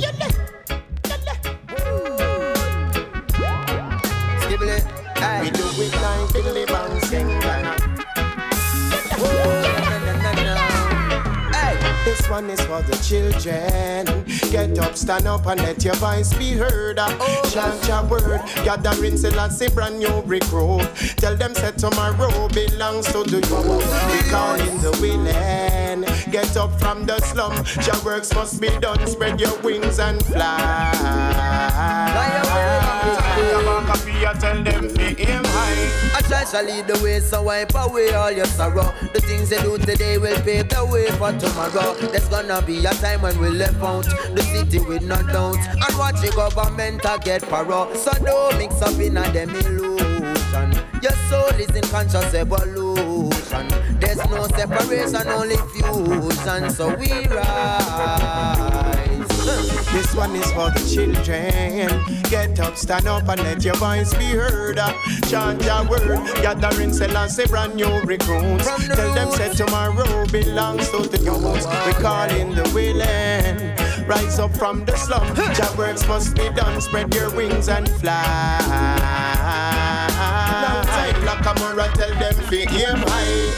We do it like Billy Bouncing This one is for the children. Get up, stand up, and let your voice be heard. Oh, Chant your word, gathering Selassie, brand new recruit. Tell them say tomorrow belongs to the youth. We call in the willing. Get up from the slum. Your works must be done. Spread your wings and fly. I tell them aim high. I try to lead the way, so wipe away all your sorrow. The things they do today will pave the way for tomorrow. There's gonna be a time when we left out the city with no doubt and watch the government get paro. So don't mix up in a them illusion. Your soul is in conscious evolution. There's no separation, only fusion. So we rise. This one is for the children. Get up, stand up, and let your voice be heard. Chant your word, gathering Selassie brand new recruits. Tell them say tomorrow belongs to the youth. We call in the willing. Rise up from the slum. Your works must be done. Spread your wings and fly. Now time like a mirror, tell them to aim high.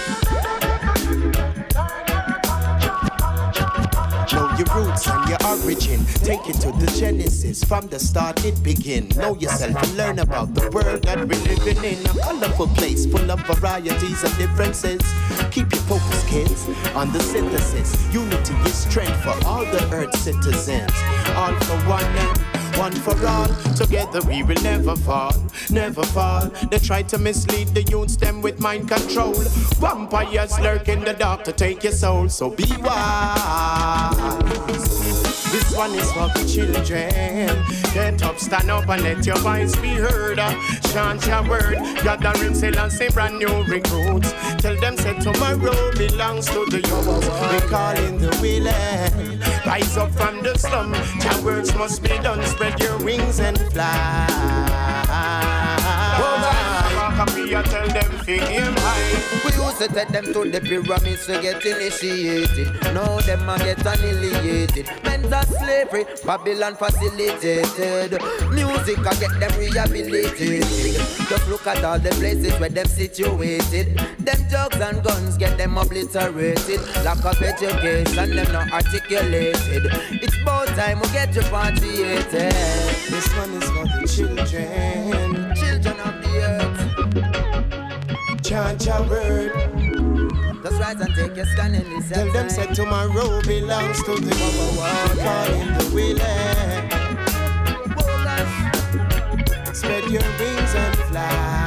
Know your roots and your origin. Take it to the genesis. From the start it begin. Know yourself and learn about the world that we're living in. A colorful place full of varieties and differences. Keep your focus, kids, on the synthesis. Unity is strength for all the earth citizens. All for one and one for all. Together we will never fall, never fall. They try to mislead the youths, them with mind control. Vampires lurk in the dark to take your soul, so be wise. This one is for the children. Get up, stand up, and let your voice be heard. Uh, chant your word, gathering sale and say brand new recruits. Tell them say tomorrow belongs to the youth. We call in the willing. Rise up from the slum. Your words must be done. Spread your wings and fly copy, I tell them fake him high. We used to take them to the pyramids to get initiated. Now them a get annihilated. Mental slavery, Babylon facilitated. Music I get them rehabilitated. Just look at all the places where them situated. Them drugs and guns get them obliterated. Lack of education, them not articulated. It's about time we get you repatriated. This one is for the children. Children chant your word. Just rise and take your stand in this Tell them say tomorrow belongs to the world. Calling the willing. Spread your wings and fly.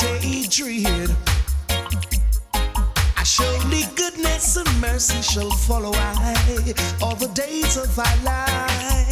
Hatred. I surely goodness and mercy shall follow I all the days of our life.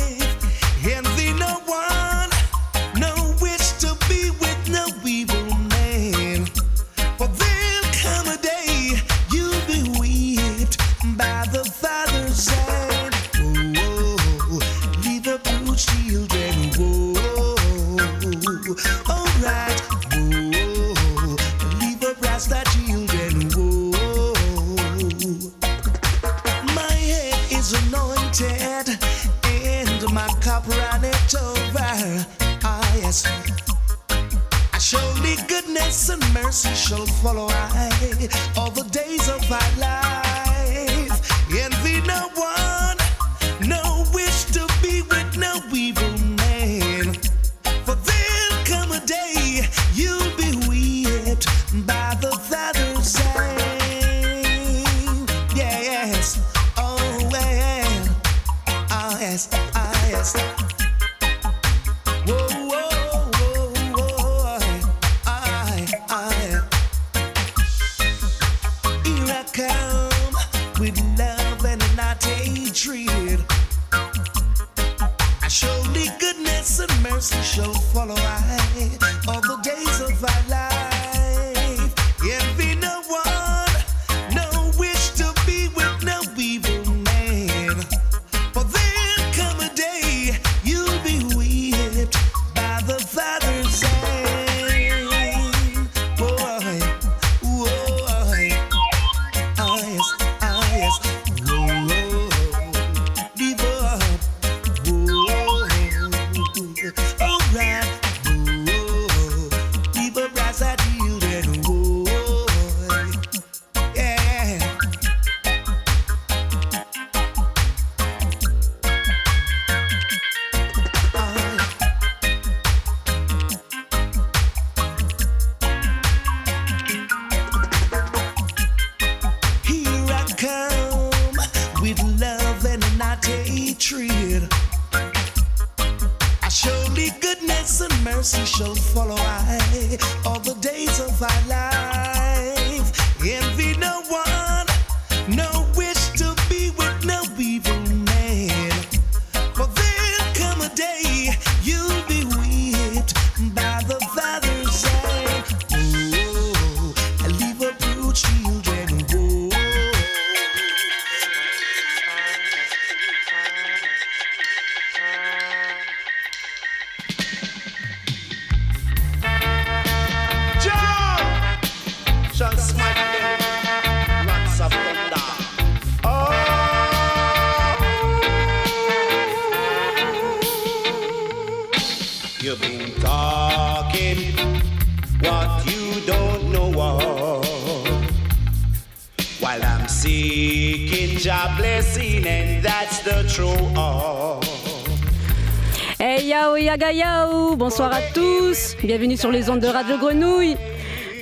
Bonsoir à tous. Bienvenue sur les ondes de Radio Grenouille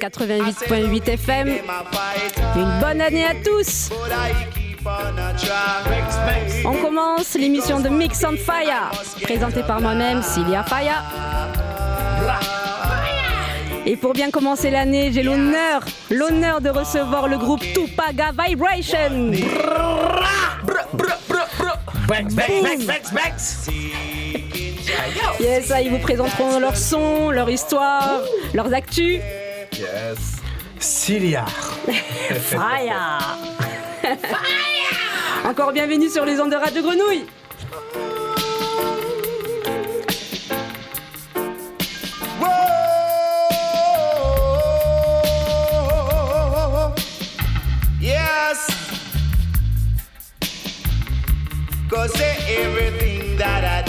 88.8 FM. Une bonne année à tous. On commence l'émission de Mix on Fire, présentée par moi-même, Cilia Faya. Et pour bien commencer l'année, j'ai l'honneur, l'honneur de recevoir le groupe Tupaga Vibration. Yes, ça, ils vous présenteront leur son, leur histoire, leurs actus. Yes. Cilia. Fire. Encore bienvenue sur les ondes de Radio Grenouille. Yes. Cause everything that I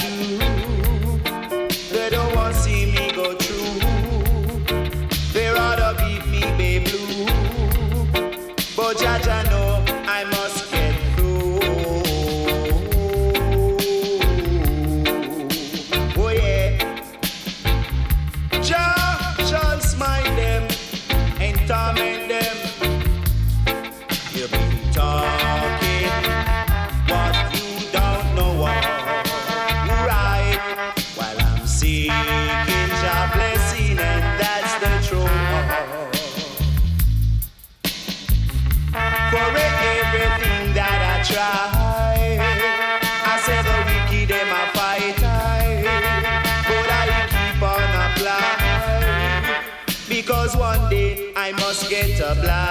blah.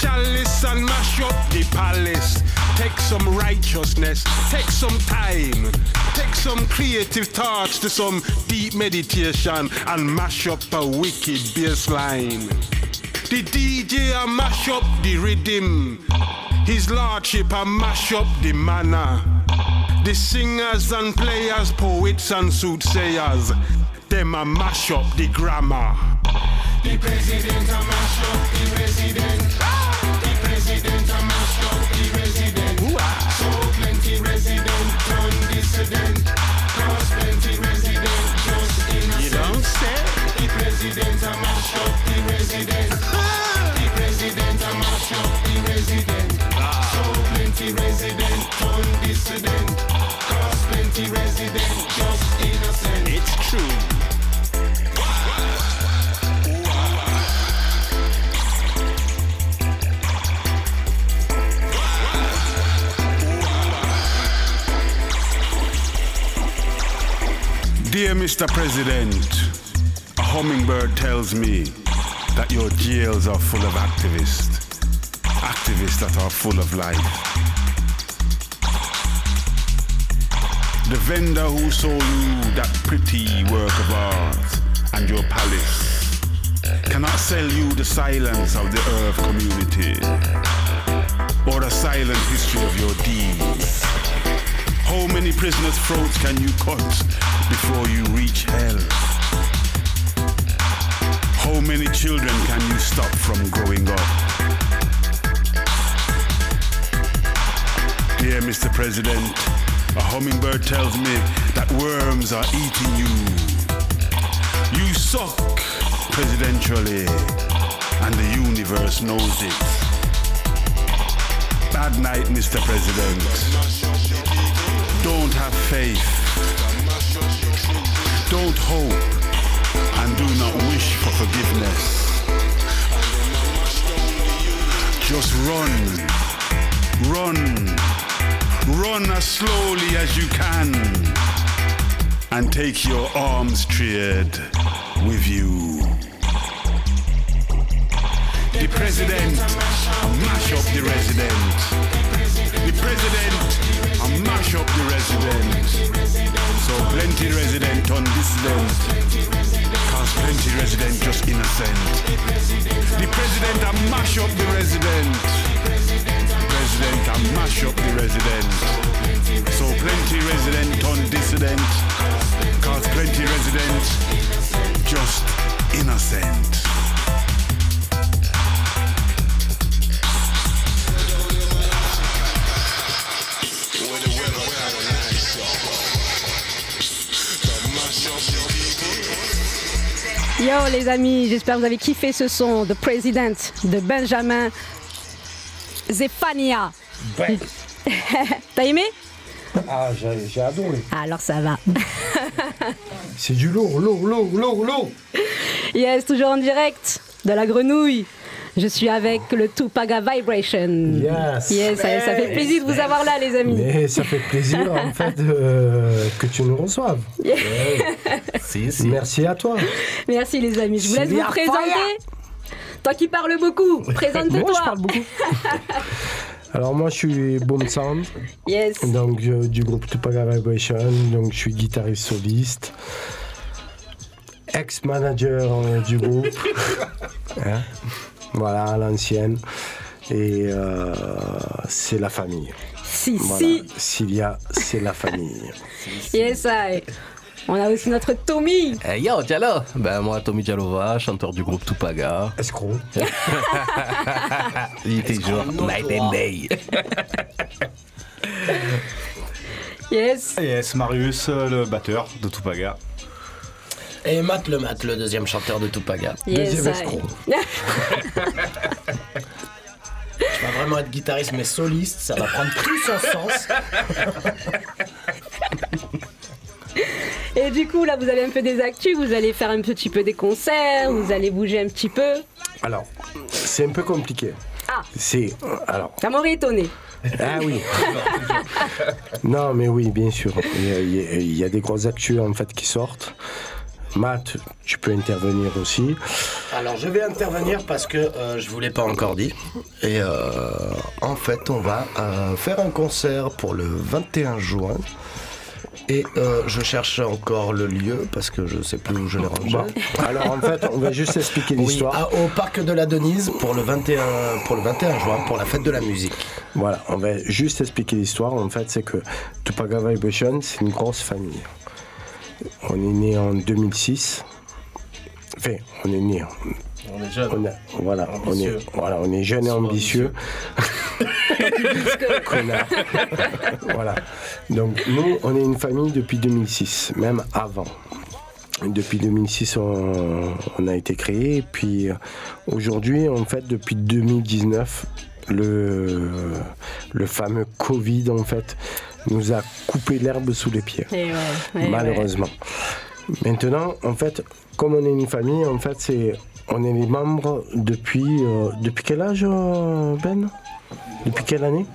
Chalice and mash up the palace. Take some righteousness, take some time, take some creative thoughts to some deep meditation and mash up a wicked bass line. The DJ a mash up the rhythm, his lordship a mash up the manner. The singers and players, poets and soothsayers, them a mash up the grammar. The president a mash up the resident. Turn dissident. Cause plenty resident just innocent. You don't say? The president a mash up the resident. The president a mash up the resident. So plenty resident turn dissident. Cause plenty resident just innocent. It's true. Dear Mr. President, a hummingbird tells me that your jails are full of activists, activists that are full of life. The vendor who sold you that pretty work of art and your palace cannot sell you the silence of the earth community or the silent history of your deeds. How many prisoners' throats can you cut before you reach hell? How many children can you stop from growing up? Dear Mr. President, a hummingbird tells me that worms are eating you. You suck presidentially, and the universe knows it. Bad night, Mr. President. Don't have faith. Don't hope. And do not wish for forgiveness. Just run. Run. Run as slowly as you can. And take your arms trade with you. The president, mash up the resident. The president, mash up the resident. So plenty resident on this dissident. Cause plenty resident just innocent. The president and mash up the resident. President and mash up the resident. So plenty resident on dissident. Cause plenty resident just innocent. Yo les amis, j'espère que vous avez kiffé ce son de President de Benjamin Zephania. Ben, T'as aimé? Ah, j'ai j'ai adoré. Alors ça va. C'est du lourd, lourd, lourd, lourd, lourd. Yes, toujours en direct de la grenouille. Je suis avec le Tupaga Vibration. Yes. Yes, ça, ça fait plaisir de vous avoir là les amis. Mais ça fait plaisir en fait euh, que tu nous reçoives. Si, si. Merci à toi. Merci les amis. Je vous laisse vous présenter. Toi qui parles beaucoup, présente-toi. Moi, je parle beaucoup. Alors moi je suis Boom Sound, Yes. donc euh, du groupe Tupac Vibration, donc je suis guitariste soliste, ex-manager euh, du groupe, Hein? Voilà à l'ancienne, et euh, c'est la famille. Si, Voilà. si. Cilia, c'est la famille. Yes, I. On a aussi notre Tommy. Hey yo, Diallo Ben moi, Tommy Dialova, chanteur du groupe Tupaga. Escroc. Il était toujours night and day. Yes. Yes, Marius, le batteur de Tupaga. Et Matt le Matt, le deuxième chanteur de Tupaga. Yes, Deuxième escroc. Je vais vraiment être guitariste mais soliste, ça va prendre tout son sens. Et du coup, là, vous avez un peu des actus, vous allez faire un petit peu des concerts, vous allez bouger un petit peu. Alors, c'est un peu compliqué. Ah. C'est alors Ça m'aurait étonné. Ah oui. non, mais oui, bien sûr. Il y a, il y a- il y a des grosses actus en fait qui sortent. Matt, tu peux intervenir aussi. Alors je vais intervenir parce que euh, je vous l'ai pas encore dit. Et euh, en fait, on va euh, faire un concert pour le 21 juin. Et euh, je cherche encore le lieu parce que je sais plus où je l'ai rangé. Bon, alors en fait, on va juste expliquer l'histoire. au parc de la Denise pour le 21 pour le 21 juin pour la fête de la musique. Voilà, on va juste expliquer l'histoire. En fait, c'est que Tupac Vibration, c'est une grosse famille. On est né en 2006. Enfin, on est né. On est jeune. On a- voilà, on est, Ambitieux. voilà, on est jeune et ambitieux. Connard. voilà. Donc nous, on est une famille depuis 2006, même avant. Depuis 2006, on, on a été créé. Et puis aujourd'hui, en fait, depuis 2019, le, le fameux Covid, en fait, nous a coupé l'herbe sous les pieds Et ouais, ouais, malheureusement. Maintenant, en fait, comme on est une famille, en fait, c'est on est les membres depuis euh, depuis quel âge, euh, Ben? Depuis quelle année?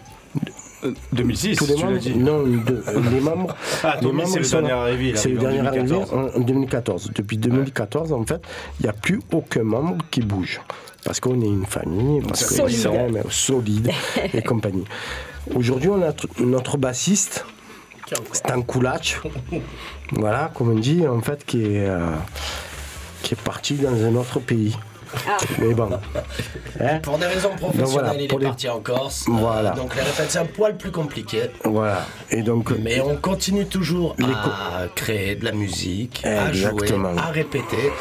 2006, Tous les tu membres dit. Non, de- les membres. Ah, les Tommy, membres c'est le dernier arrivé. C'est le dernier arrivé 2014. en, en 2014. Depuis 2014, en fait, il n'y a plus aucun membre qui bouge. Parce qu'on est une famille, parce sont, mais solide et compagnie. Aujourd'hui, on a tr- notre bassiste, Stan Kulach, voilà, comme on dit, en fait, qui est, euh, qui est parti dans un autre pays. Ah. Mais bon. Hein Pour des raisons professionnelles, voilà, il est les- parti en Corse. Euh, Voilà. donc les répètes, c'est un poil plus compliqué. voilà. Et donc, Mais on continue toujours à créer de la musique, à jouer, à répéter.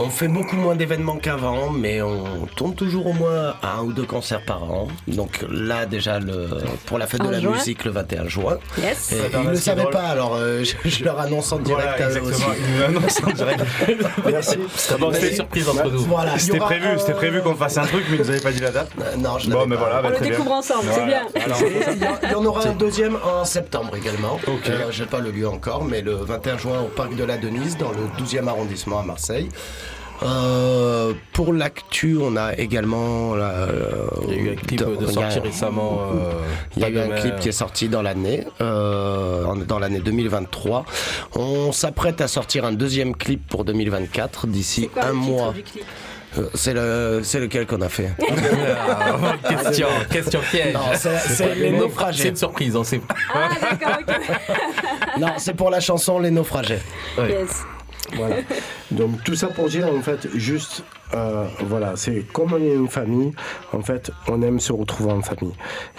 On fait beaucoup moins d'événements qu'avant, mais on tourne toujours au moins un ou deux concerts par an. Donc là, déjà, le, pour la fête En de la juin. musique, le 21 juin. Yes. Et Attends, ils ne le savaient drôle. pas, alors euh, je, je leur annonce en direct Voilà, à eux aussi. exactement. Il nous annonce en direct. merci. Bon, C'était surprise entre nous. Voilà, C'était prévu, euh, c'était prévu qu'on fasse un truc, mais ils nous avaient pas dit la date. euh, Non, je Bon, mais pas. voilà, bah, On le bien. découvre ensemble, c'est Voilà. bien. Alors, Il y, en- aura un deuxième en septembre également. Euh, J'ai pas le lieu encore, mais le 21 juin au parc de la Denise, dans le 12e arrondissement à Marseille. Euh, pour l'actu, on a également. euh, Il y a eu un clip dans- de a- sortie récemment. euh, Il y a eu de un clip qui est sorti dans l'année, euh, dans l'année 2023. On s'apprête à sortir un deuxième clip pour 2024 d'ici un mois. clip? Euh, C'est le, c'est lequel qu'on a fait? Ah, question, question piège. Non, c'est- c'est les C'est naufragés. une surprise, on sait pas. Ah, d'accord, ok. Non, c'est pour la chanson Les Naufragés. Yes. Voilà. Donc tout ça pour dire en fait juste euh, voilà c'est comme on est une famille en fait on aime se retrouver en famille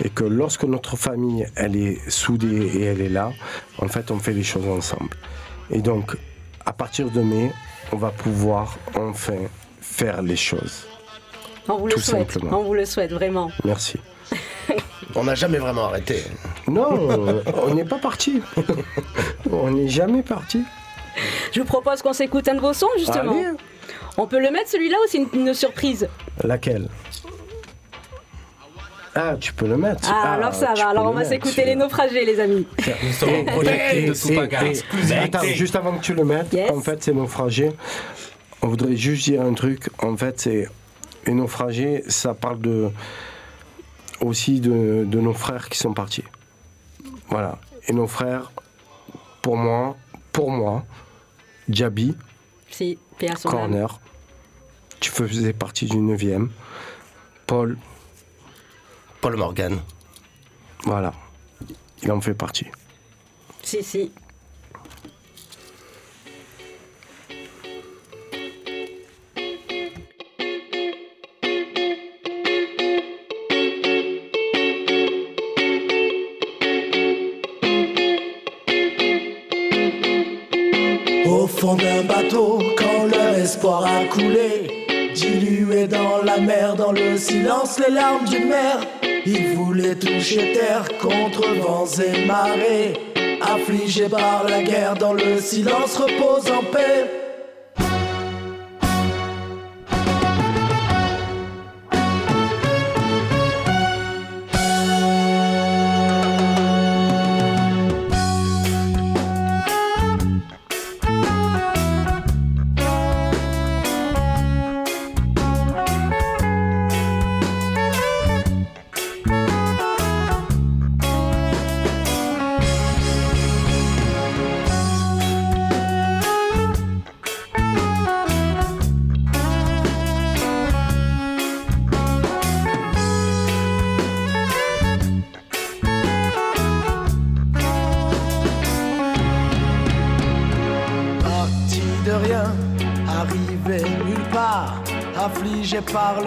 et que lorsque notre famille elle est soudée et elle est là en fait on fait les choses ensemble et donc à partir de mai on va pouvoir enfin faire les choses On vous le Tout souhaite. simplement. On vous le souhaite vraiment. merci On n'a jamais vraiment arrêté. non on n'est pas parti on n'est jamais parti Je vous propose qu'on s'écoute un de vos sons justement. Allez. On peut le mettre celui-là ou c'est une, une surprise laquelle ah tu peux le mettre Ah, alors ça va. Alors on va s'écouter les naufragés, les amis. Nous sommes de attends, juste avant que tu le mettes, Yes. en fait, c'est naufragé. On voudrait juste dire un truc. En fait, c'est un naufragé, ça parle de aussi de, de nos frères qui sont partis. Voilà. Et nos frères, pour moi, pour moi, Jabi, Si, Pierre son âme. Corner, tu faisais partie du 9e. Paul, Paul Morgan. Voilà. Il en fait partie. Si, si. Au fond d'un bateau, quand leur espoir a coulé, dilué dans la mer, dans le silence, les larmes d'une mère. Ils voulaient toucher terre contre vents et marées. Affligés par la guerre, dans le silence, repose en paix.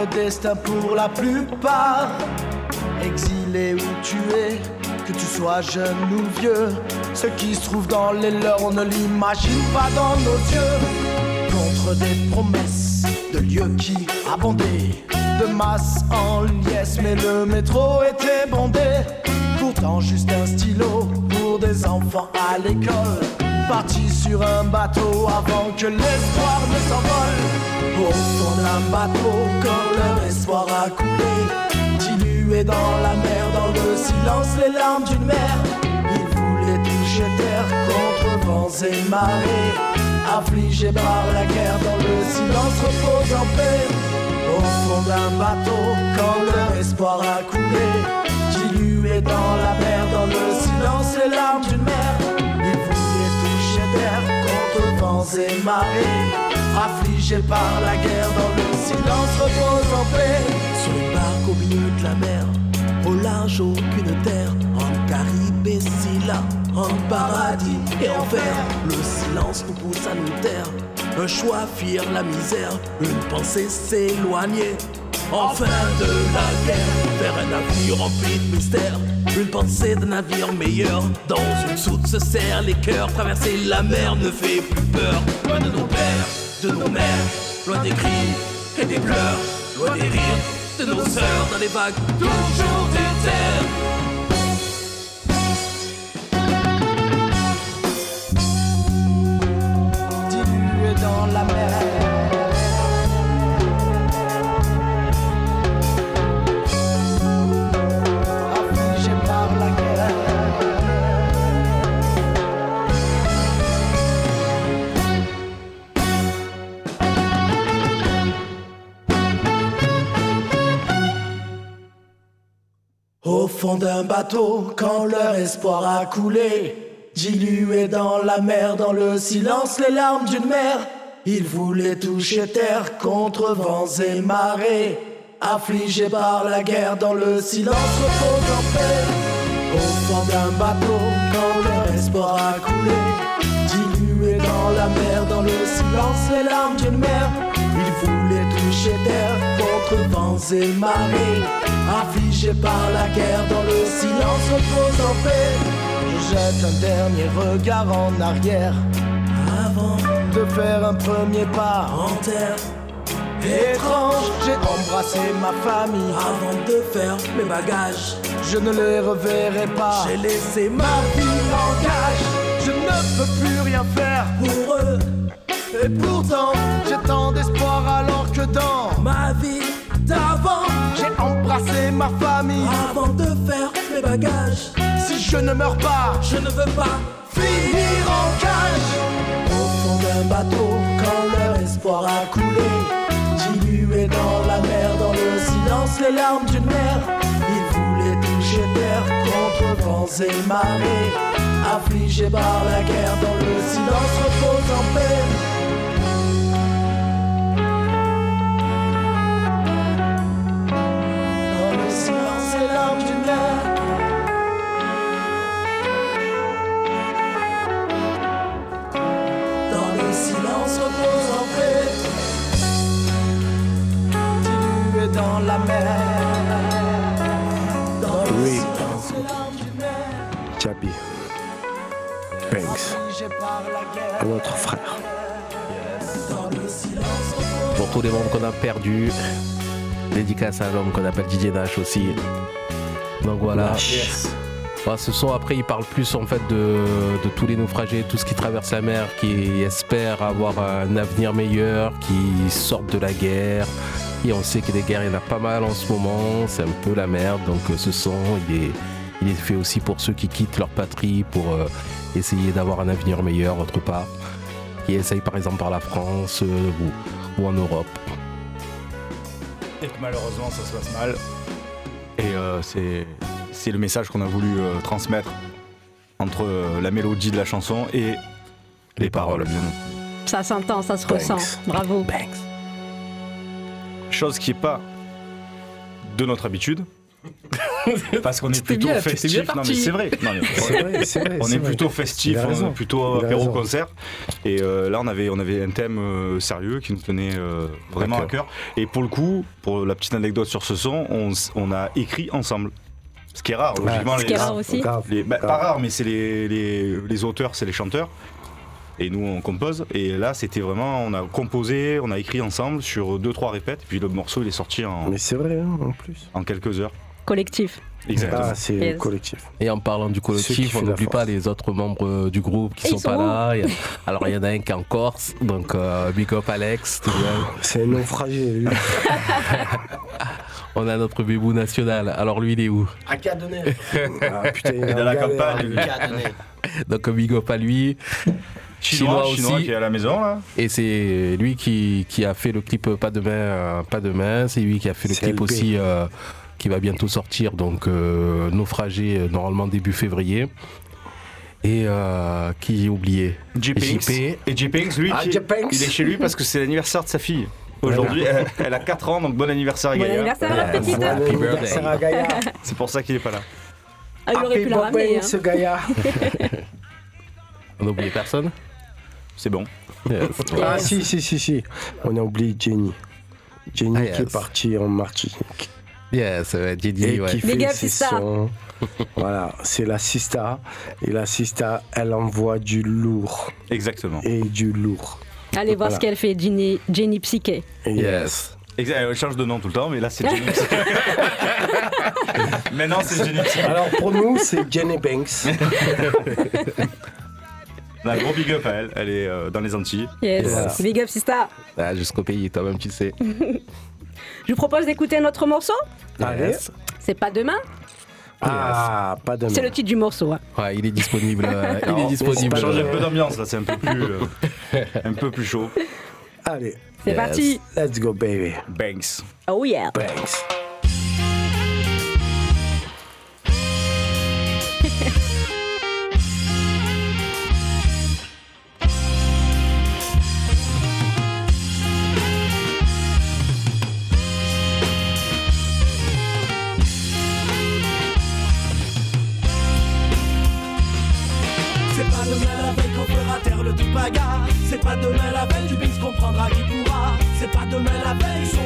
Destin pour la plupart. Exilé ou tué, que tu sois jeune ou vieux, ce qui se trouve dans les leurs, on ne l'imagine pas dans nos yeux. Contre des promesses de lieux qui abondaient, de masse en liesse, mais le métro était bondé. Pourtant, juste un stylo pour des enfants à l'école. Parti sur un bateau avant que l'espoir ne s'envole. Au fond d'un bateau, quand leur espoir a coulé. Dilué dans la mer, dans le silence, les larmes d'une mère. Ils voulaient toucher terre contre vents et marées. Affligés par la guerre, dans le silence, repose en paix. Au fond d'un bateau, quand leur espoir a coulé. Dilué dans la mer, dans le silence, les larmes d'une mère. Ils voulaient toucher terre contre vents et marées. Affligés par la guerre, dans le silence, repose en paix. Sur les barques au milieu de la mer, au large aucune terre, en Caraïbes et là, en paradis et enfer. Le silence nous pousse à nous taire. Un choix fuir la misère, une pensée s'éloigner. Enfin de la guerre, vers un avenir rempli de mystère. Une pensée d'un navire meilleur, dans une soute se serrent les cœurs. Traverser la mer ne fait plus peur. Loin de nos pères, de nos mères, loin des cris et des pleurs, loin des rires de nos sœurs dans les vagues toujours. Dilué dans la mer. Fond d'un bateau, quand leur espoir a coulé, dilué dans la mer, dans le silence, les larmes d'une mère, ils voulaient toucher terre contre vents et marées. Affligés par la guerre, dans le silence, repose en paix. Au fond d'un bateau, quand leur espoir a coulé, dilué dans la mer, dans le silence, les larmes d'une mère, ils voulaient toucher terre contre vents et marées. Affligés par la guerre, dans le silence, repose en paix. Je jette un dernier regard en arrière avant de faire un premier pas en terre. Étrange, j'ai embrassé ma famille avant de faire mes bagages. Je ne les reverrai pas. J'ai laissé ma vie en gage. Je ne peux plus rien faire pour eux. Et pourtant, j'ai tant d'espoir alors que dans ma vie d'avant, j'ai embrassé ma famille avant de faire mes bagages. Si je ne meurs pas, je ne veux pas finir en cage. Au fond d'un bateau, quand leur espoir a coulé, dilué dans la mer, dans le silence, les larmes d'une mère. Ils voulaient toucher terre contre vents et marées. Affligés par la guerre, dans le silence, repose en paix. Dans le silence, retourne dans la mer. Oui, dans le silence, tu. Chappie, l'autre frère. Pour tous les membres qu'on a perdus Dédicace à l'homme qu'on appelle Didier Dash aussi. Donc voilà. Nash. Bah, ce son après il parle plus en fait de, de tous les naufragés, tout ce qui traverse la mer, qui espèrent avoir un avenir meilleur, qui sortent de la guerre. Et on sait que des guerres il y en a pas mal en ce moment, c'est un peu la merde. Donc euh, ce son il est, il est fait aussi pour ceux qui quittent leur patrie pour euh, essayer d'avoir un avenir meilleur autre part. Qui essayent par exemple par la France euh, ou, ou en Europe. Et que malheureusement, ça se passe mal. Et euh, c'est, le message qu'on a voulu euh, transmettre entre euh, la mélodie de la chanson et les paroles, bien Ça s'entend, ça se Banks. ressent. Bravo. Chose qui est pas de notre habitude. Parce qu'on est plutôt bien, festif. non mais c'est vrai. On est plutôt festif, on est plutôt apéro concert. Et euh, là, on avait, on avait un thème euh, sérieux qui nous tenait euh, vraiment à cœur. Et pour le coup, pour la petite anecdote sur ce son, on, a écrit ensemble. Ce qui est rare, logiquement. Ce qui est rare aussi. Les- bah, pas rare, mais c'est les, les, les auteurs, c'est les chanteurs. Et nous, on compose. Et là, c'était vraiment, on a composé, on a écrit ensemble sur deux, trois répètes. Et puis le morceau, il est sorti en, Mais c'est vrai, hein, en plus. en quelques heures. Collectif. Exactement. Ah, c'est Yes. collectif. Et en parlant du collectif, on n'oublie pas les autres membres euh, du groupe qui sont sont pas là. Il y a- Alors il y en a un qui est en Corse, donc euh, big up Alex. vois. C'est un naufragé, lui. On a notre bébou national. Alors lui il est où? À donné Ah, putain, il est dans en la galère, campagne, Donc big up à lui. Chinois, Chinois Chinois aussi. qui est à la maison, là. Et c'est lui qui, qui a fait le clip Pas demain, euh, pas demain. C'est lui qui a fait le clip LP. aussi euh, qui va bientôt sortir. Donc euh, naufragé euh, normalement début février. Et euh, qui j'ai oublié? J. Pinks. Et J. Pinks, lui, Ah, qui- il est chez lui parce que c'est l'anniversaire de sa fille. Aujourd'hui, elle, elle a 4 ans, donc bon anniversaire à Bon Gaïa. anniversaire, la petite. Bon Happy anniversaire birthday. à Gaïa. C'est pour ça qu'il est pas là. Ah, il aurait pu la ramener. hein. ce Gaïa. On n'a oublié personne? C'est bon. Yes. Ah, si, si, si, si. On a oublié Jenny. Jenny Ah, qui est yes. partie en Martinique. Yes, Didier, ouais. qui Big fait up, ses Sista. sons. voilà, c'est la Sista. Et la Sista, elle envoie du lourd. Exactement. Et du lourd. Allez voir Voilà. ce qu'elle fait, Jenny, Jenny Psyché. Et Yes. Exact, elle change de nom tout le temps, mais là c'est Jenny. Maintenant c'est Jenny. Alors pour nous, c'est Jenny Banks. Un gros big up à elle, elle est euh, dans les Antilles. Yes. Voilà. Big up, Sista. Ah, Jusqu'au pays, toi-même, tu sais. Je vous propose d'écouter notre morceau. Allez. Yes. C'est pas demain. Ah, pas de C'est le titre du morceau. hein. Ouais, il est disponible. euh, il est disponible. pas Change un peu d'ambiance là, c'est un peu plus, euh, un peu plus chaud. Allez, C'est Yes. parti. let's go, baby. Banks. Oh yeah. Banks. C'est pas demain la veille du bis qu'on prendra qui pourra. C'est pas demain la veille, son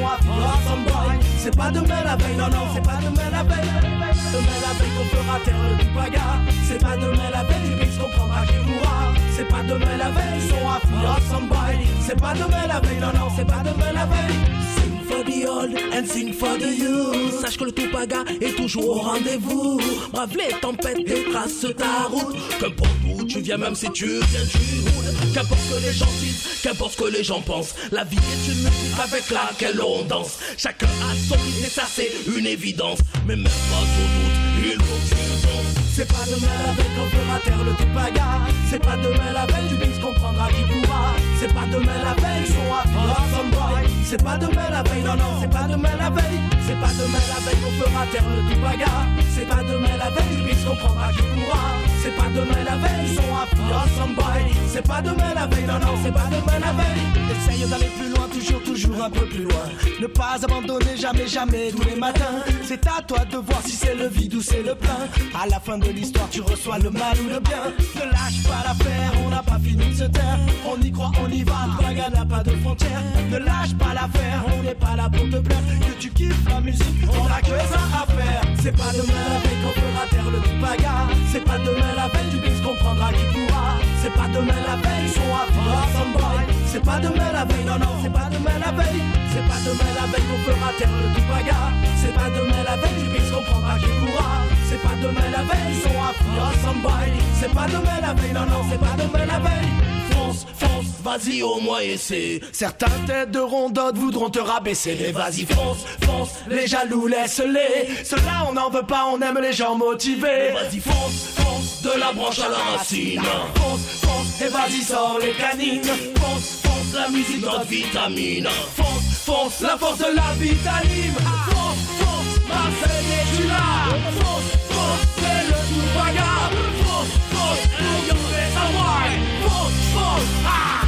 some boy C'est pas demain la veille, non non, c'est pas demain la veille. Demain la veille qu'on fera taire le tout bagarre C'est pas demain la veille du bis qu'on prendra qui pourra. C'est pas demain la veille, son some boy C'est pas demain la veille, non non, c'est pas demain la veille for the old and sing for the youth. Sache que le Tupaga est toujours au rendez-vous. Brave les tempêtes et trace ta route. Qu'importe où tu viens, même si tu viens du hood Qu'importe ce que les gens disent, qu'importe ce que les gens pensent. La vie est une musique avec laquelle on danse. Chacun a son rythme et ça c'est une évidence. Mais même pas trop doute, il faut que tu danses c'est pas demain la veille qu'on fera taire le Tupaga C'est pas demain la veille du bis qu'on prendra qui pourra C'est pas demain la veille, son affront some boy C'est pas demain la veille, non non, c'est pas demain la veille C'est pas demain la veille qu'on fera taire le bagarre. C'est pas demain la veille, du qu'on comprendra qui pourra. C'est pas demain la veille, ils sont à somebody. C'est pas demain la veille, non, non, c'est pas demain la veille. Essaye d'aller plus loin, toujours, toujours un peu plus loin. Ne pas abandonner jamais, jamais, tous les matins. C'est à toi de voir si c'est le vide ou c'est le plein. À la fin de l'histoire, tu reçois le mal ou le bien. Ne lâche pas l'affaire, on n'a pas fini de se taire. On y croit, on y va, bagarre n'a pas de frontières. Ne lâche pas l'affaire, on n'est pas là pour te plaire. Que tu kiffes la musique, on a que ça à faire. C'est pas demain la qu'on fera taire le tout bagarre. C'est pas demain la veille, tu bis comprendras qui pourra. C'est pas demain la veille, sont à fond, C'est pas demain la veille, non, non, c'est pas demain la veille. C'est pas demain la veille qu'on fera taire le tout bagarre. C'est pas demain la veille, tu bis comprendras qui pourra. C'est pas demain la veille, sont à fond, C'est pas demain la veille, non, non, c'est pas demain la veille. Fonce, fonce, vas-y au moins essaie. Certains têtes de rondotte voudront te rabaisser, mais vas-y fonce, fonce, les jaloux laisse-les. Cela on n'en veut pas, on aime les gens motivés. Vas-y fonce, fonce, de la branche à la racine. Fonce, fonce, et les canines. Fonce, fonce, la musique notre vitamine. Fonce, fonce, la force de la vitamine. Fonce, fonce, Marseille et tu là. Fonce, fonce, c'est le tout bagarre. Fonce, fonce, garder sa wine. Fonce, fonce, ah.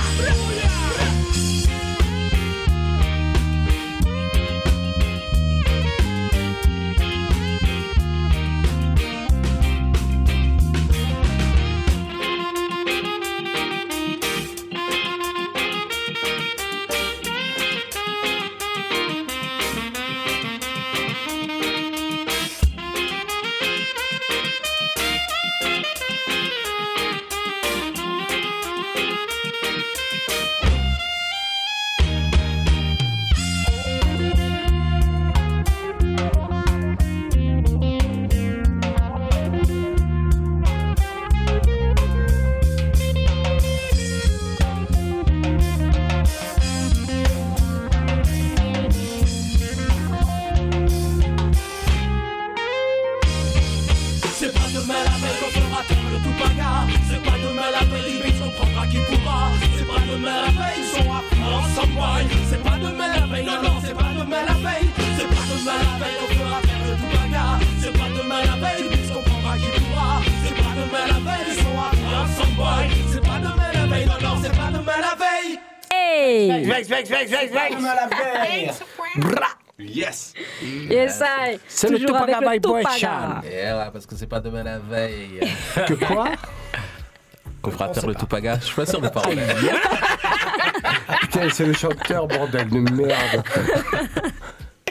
Yes! Yes, I. C'est le by Boy. Chan. Et ouais, parce que c'est pas demain la veille. Que quoi Qu'on fera taire le Tupaga. Je suis pas sûr des paroles. Putain, c'est le chanteur, bordel de merde.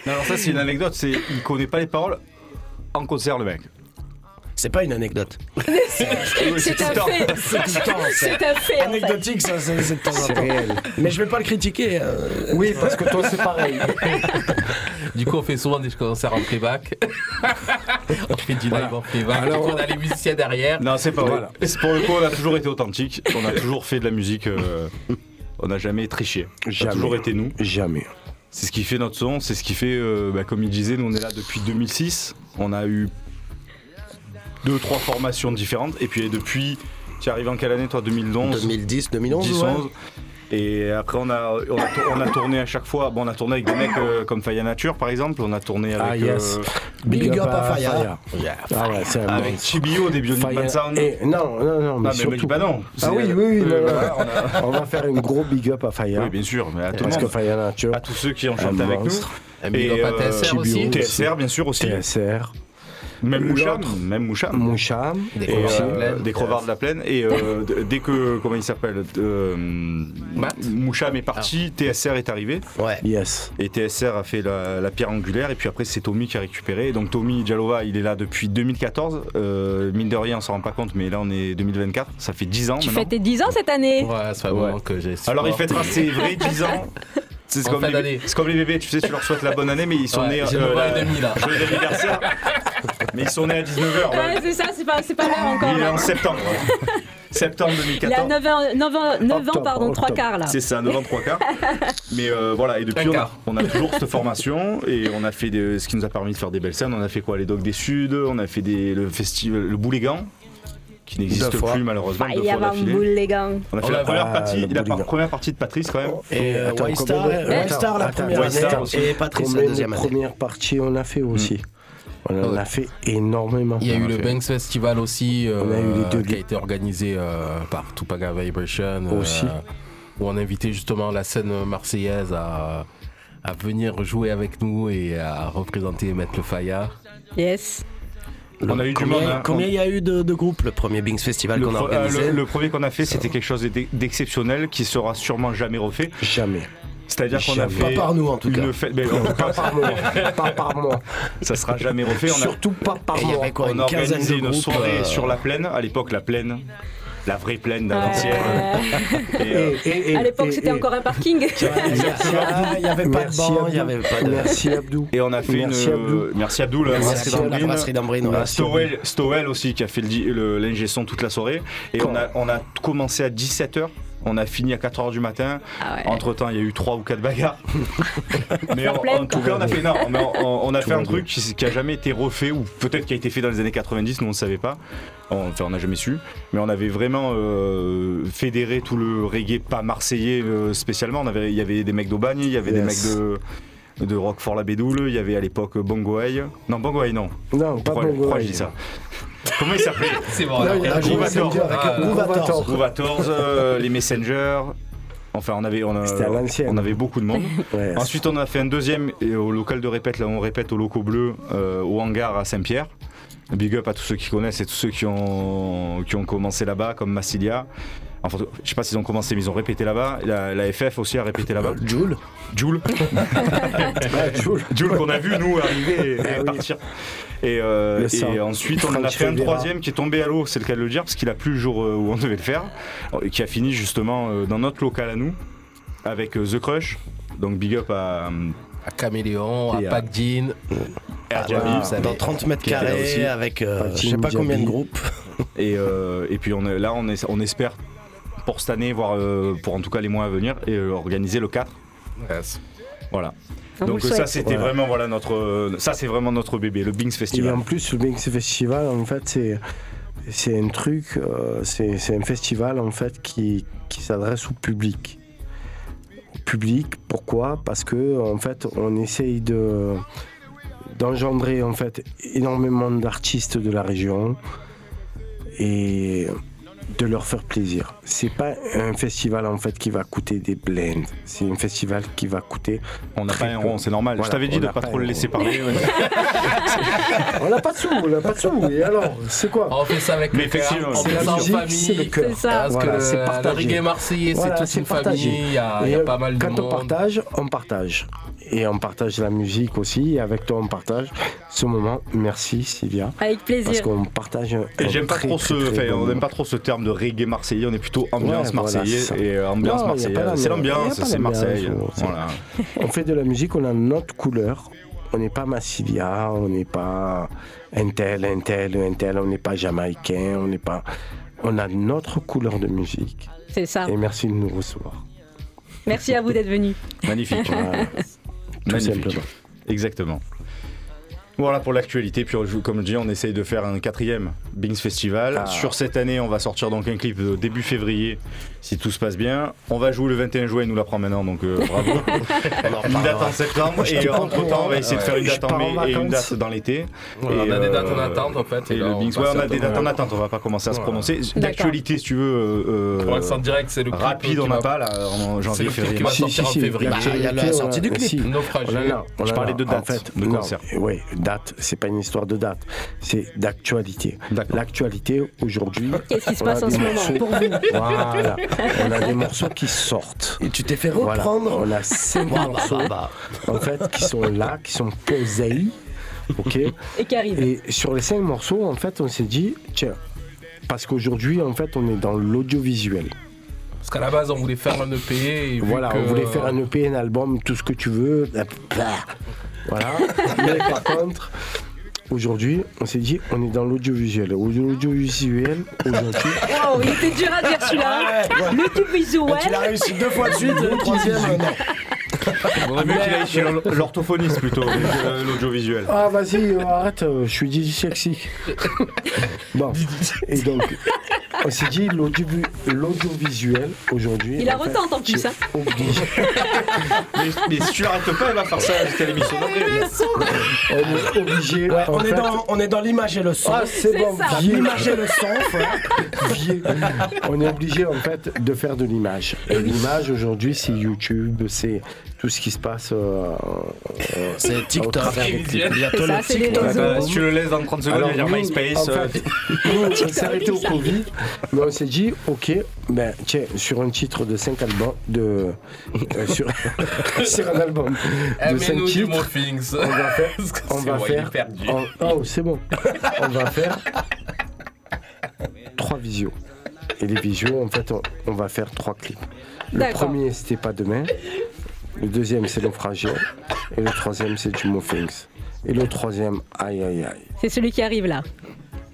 Non, alors ça c'est une anecdote, c'est il connaît pas les paroles en concert le mec. C'est pas une anecdote. C'est un fait. C'est un fait. Anecdotique, ça, c'est de temps en. Mais je vais pas le critiquer. euh, Oui, parce que toi, c'est pareil. Du coup, on fait souvent des concerts en playback. on fait du live en playback. Alors, du coup, on a les musiciens derrière. Non, c'est pas vrai. Voilà. Pour le coup, on a toujours été authentique. On a toujours fait de la musique. euh, on n'a jamais triché. Ça a Jamais. toujours été nous. Jamais. C'est ce qui fait notre son. C'est ce qui fait, euh, bah, comme il disait, nous on est là depuis 2006. On a eu deux, trois formations différentes. Et puis depuis, tu es arrivé en quelle année toi 2011 2010, 2011. 10, ouais. 11. Et après, on a, on, a, tour- on a tourné à chaque fois. Bon, on a tourné avec des mecs euh, comme Faya Nature, par exemple. On a tourné avec, Ah, yes. euh, Big, up à Faya. Ah ouais, c'est un avec. Chibio des Bionic Fire- Man Sound. Et, non, non, non, mais Ah, surtout. pas non. Ah oui, oui, oui. non, euh, non. on a- On va faire une gros big up à Faya. Oui, bien sûr, mais à tout le parce que monde. Faya Nature, À tous ceux qui ont un chanté avec nous. Un big up à euh, TSR aussi. TSR, bien sûr, aussi. TSR, Même Moucham. L'autre. Même Moucham. Moucham, Des Et, crevards de la euh, plaine. des crevards de la plaine et euh, dès que comment il s'appelle euh, Moucham est parti TSR est arrivé Ouais. yes. et TSR a fait la, la pierre angulaire et puis après c'est Tommy qui a récupéré donc Tommy Jalova il est là depuis 2014 euh, mine de rien on s'en rend pas compte mais là on est 2024 ça fait 10 ans Tu maintenant fais tes 10 ans cette année. Ouais, Ouais. bon que j'ai. alors il fêtera ses vrais 10 ans c'est comme, les- comme bébés, tu sais, tu leur souhaites la bonne année, mais ils sont Ouais, nés j'ai euh, 9 ans la- et demi, là. joyeux anniversaire. mais ils sont nés à 19h. Ouais, c'est ça, c'est pas, c'est pas l'heure encore. il est en septembre. septembre Il a 2014. 9 ans, 9 ans, 9 ans Octobre, pardon, 3 octobre. quarts là. C'est ça, 9 ans, 3 quarts. Mais euh, voilà, et depuis, on a, quart. on a toujours cette formation et on a fait des- ce qui nous a permis de faire des belles scènes. On a fait quoi Les Dogs des Suds, on a fait des, le festival, le Boulégan. Qui n'existe fois. plus malheureusement. deux Fire fois en d'affilée. boule, les gars. On a fait On la première partie, la première partie de Patrice quand même. Et euh, Star, la première et Patrice la deuxième année. premières parties on a fait aussi On en a fait énormément. Il y a eu le. Banks Festival aussi, euh, On a eu les deux qui a été organisé euh, par Tupaga Vibration. euh, Aussi. où on a invité justement la scène marseillaise à, à venir jouer avec nous et à représenter Maître Le Faya. Yes. On a eu du Combien monde. hein. combien il y a eu de, de groupes le premier Bings Festival qu'on a euh, organisé le- le premier qu'on a fait, c'était quelque chose d'e- d'exceptionnel qui sera sûrement jamais refait. Jamais. C'est-à-dire qu'on a fait Pas par nous en tout cas. une fête. mais on- Pas par mois. pas par ça sera jamais refait. On a, Surtout pas par il quoi on a organisé une soirée euh, sur la plaine. À l'époque, la plaine, la vraie plaine d'avant-hier. Euh, Et, euh, Et- à l'époque, c'était encore un parking. Il n'y avait pas de Merci banc, il n'y Abdou. avait pas de. Merci Abdou. et on a fait Merci une. Abdou. Merci Abdou, la Merci brasserie d'Ambrine. ouais. Stowell, Stowell aussi qui a fait l'ingé son toute la soirée. Et on a, on a commencé à 17h. On a fini à 4h du matin. Ah ouais. Entre temps, il y a eu 3 ou 4 bagarres. mais en, tout cas, on a fait, non, mais on, on a Tout fait va un truc qui, qui a jamais été refait, ou peut-être qui a été fait dans les années 90, nous on ne savait pas. On- Enfin, on n'a jamais su. Mais on avait vraiment euh, fédéré tout le reggae, pas marseillais euh, spécialement. On avait, il y avait des mecs d'Aubagne, il y avait des mecs de. De Roquefort la Bédoule, il y avait à l'époque Bongo Hay. Non, Bongo Hay, non. Non, pas pourquoi je dis ça Comment il s'appelait C'est bon, Non, il y a Ah, euh, les Messengers. Enfin, on avait, on, a- C'était à l'ancienne. on avait beaucoup de monde. Ouais. Ensuite, on a fait un deuxième et au local de répète, là où on répète au locaux bleu, euh, au hangar à Saint-Pierre. Big up à tous ceux qui connaissent et tous ceux qui ont, qui ont commencé là-bas, comme Massilia. Enfin, je sais pas s'ils ont commencé, mais ils ont répété là-bas. La, la FF aussi a répété là-bas. Joule Joule. Joule qu'on a vu, nous, arriver et, Ah et oui. partir. Et, euh, et ensuite, on en a fait un troisième qui est tombé à l'eau, c'est le cas de le dire, parce qu'il a plu le jour euh, où on devait le faire. Et qui a fini justement euh, dans notre local à nous, avec The Crush. Donc, big up à. À Caméléon, à à- Pac Jean. Ah, savez. dans 30 mètres carrés aussi. avec euh, je sais pas combien de groupes. Et, euh, et puis on est, là, on, est, on espère pour cette année, voire euh, pour en tout cas les mois à venir, et euh, organiser le 4. Yes. Voilà. Vous Donc ça, c'était Voilà. vraiment voilà notre, euh, ça c'est vraiment notre bébé, le Bings Et Festival. en plus, le Banks Festival, en fait, c'est c'est un truc, euh, c'est c'est un festival en fait qui, qui s'adresse au public. Au public, pourquoi? Parce que en fait, on essaye de d'engendrer en fait énormément d'artistes de la région et de leur faire plaisir. C'est pas un festival en fait qui va coûter des blends. C'est un festival qui va coûter. On n'a pas un rond, c'est normal. Voilà, Je t'avais dit de pas pas trop le laisser parler. ouais. On n'a pas de sous, on n'a pas de sous. Et alors, c'est quoi? On fait ça avec Mais le cœur, on c'est fait la ça en famille. c'est le cœur. Parce Voilà, que c'est le, le partagé. reggae marseillais, Voilà, c'est toute une partagé. famille, il y a, y pas mal de quand on monde. partage, on partage. Et on partage la musique aussi. Et avec toi, on partage ce moment. Merci Sylvia. Avec Parce plaisir. qu'on partage un Et j'aime pas très, trop ce, très enfin, bon on n'aime pas trop ce terme de reggae marseillais. On est plutôt ambiance Ouais, voilà, marseillaise c'est ça. et ambiance Non, marseillaise. C'est l'ambiance, c'est Marseille. Voilà. On fait de la musique, on a notre couleur. On n'est pas Massilia, on n'est pas un tel, un tel, un tel, on n'est pas jamaïcain, on n'est pas. On a notre couleur de musique. C'est ça. Et merci de nous recevoir. Merci à vous d'être venus. Magnifique. Voilà. Tout Magnifique. simplement. Exactement. Voilà pour l'actualité. Puis, comme je dis, on essaye de faire un quatrième Bings Festival. Ah. Sur cette année, on va sortir donc un clip euh, début février, si tout se passe bien. On va jouer le 21 juin, il nous l'apprend maintenant, donc euh, bravo. une date en septembre. Et entre temps, on va essayer de faire une date en mai et une date dans l'été. Et, on a des dates en euh, attente en fait. Et là, le on ouais, on a des dates en attente, on va pas commencer à se prononcer. D'actualité, si tu veux. euh, Pour l'instant direct, c'est le clip rapide, on n'a pas là, en janvier, février. Bah, il y a la sortie du a- clip. en a, on Je parlais de en date, fait, de non, concert. Oui, date, c'est pas une histoire de date, c'est d'actualité. L'actualité aujourd'hui. Qu'est-ce qui se passe en ce moment pour vous Voilà, on a des morceaux qui sortent. Et tu t'es fait Voilà, reprendre on a cinq Bah, morceaux bah, bah. en fait qui sont là, qui sont posés, ok. Et qui arrive. Et sur les cinq morceaux, en fait, on s'est dit, tiens, parce qu'aujourd'hui, en fait, on est dans l'audiovisuel. Parce qu'à la base, on voulait faire un EP. Et Voilà, que- on voulait faire un EP, un album, tout ce que tu veux. Voilà. Mais par contre, aujourd'hui, on s'est dit, on est dans l'audiovisuel. L'audiovisuel, aujourd'hui, Wow, il était dur à dire celui-là. hein. Le tout bisou, Tu l'as ouais. réussi deux fois de suite, le troisième, euh, non. On aurait mieux qu'il aille chez l'or- l'orthophoniste plutôt, que l'audiovisuel. Ah, vas-y, euh, arrête, euh, je suis dyslexique. bon, et donc, on s'est dit l'audio- l'audiovisuel aujourd'hui. Il a retente en plus, c'est hein. obligé. Mais, mais si tu l'arrêtes pas, elle va faire ça jusqu'à l'émission d'après. On est obligé. Ouais, on, est fait- dans, on est dans l'image et le son. Ah, c'est bon, ça. vieux. L'image et le son. On est obligé en fait de faire de l'image. Et l'image aujourd'hui, c'est YouTube, c'est tout ce qui se passe. euh, euh, C'est au TikTok. Bientôt Ça, le TikTok. Attends, si tu le laisses dans 30 secondes, il va dire MySpace. en euh, fait, nous, on s'est arrêté au Covid, mais on s'est dit, ok, ben, tiens, sur un titre de 5 albums, de, euh, sur, sur un album de 5 Mets-nous du titres, on va faire, on va faire, on- oh, c'est bon, on va faire trois visios. Et les visios, en fait, on, on va faire trois clips. Le premier, c'était pas demain. Le deuxième, c'est Naufragé. Et le troisième, c'est du Things. Et le troisième, aïe aïe aïe. C'est celui qui arrive là.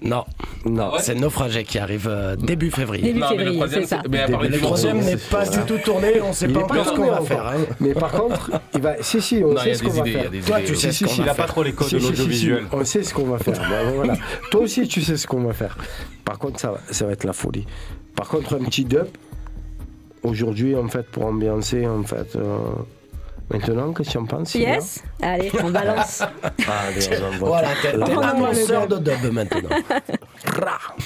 Non, Non, c'est Naufragé qui arrive euh, début février. Début Non, mais le février, troisième, c'est ça. mais Le troisième n'est pas du tout tourné, on sait Il pas encore ce qu'on va faire. hein. Mais par contre, il va. Si, si, on Non, sait ce qu'on va faire. Toi, tu sais Si, ce qu'on Il a pas trop les codes Si, de si, si, si, l'audiovisuel. on sait ce qu'on va faire. Voilà. Toi aussi, tu sais ce qu'on va faire. Par contre, ça, va- ça va être la folie. Par contre, un petit dub. Aujourd'hui, en fait, pour ambiancer, en fait. euh, Maintenant, qu'est-ce que tu en penses Sylvia Yes Allez, on balance. Ah, allez, on Voilà, t'es Là. t'es On envoie le annonceur de dub. maintenant. Transporté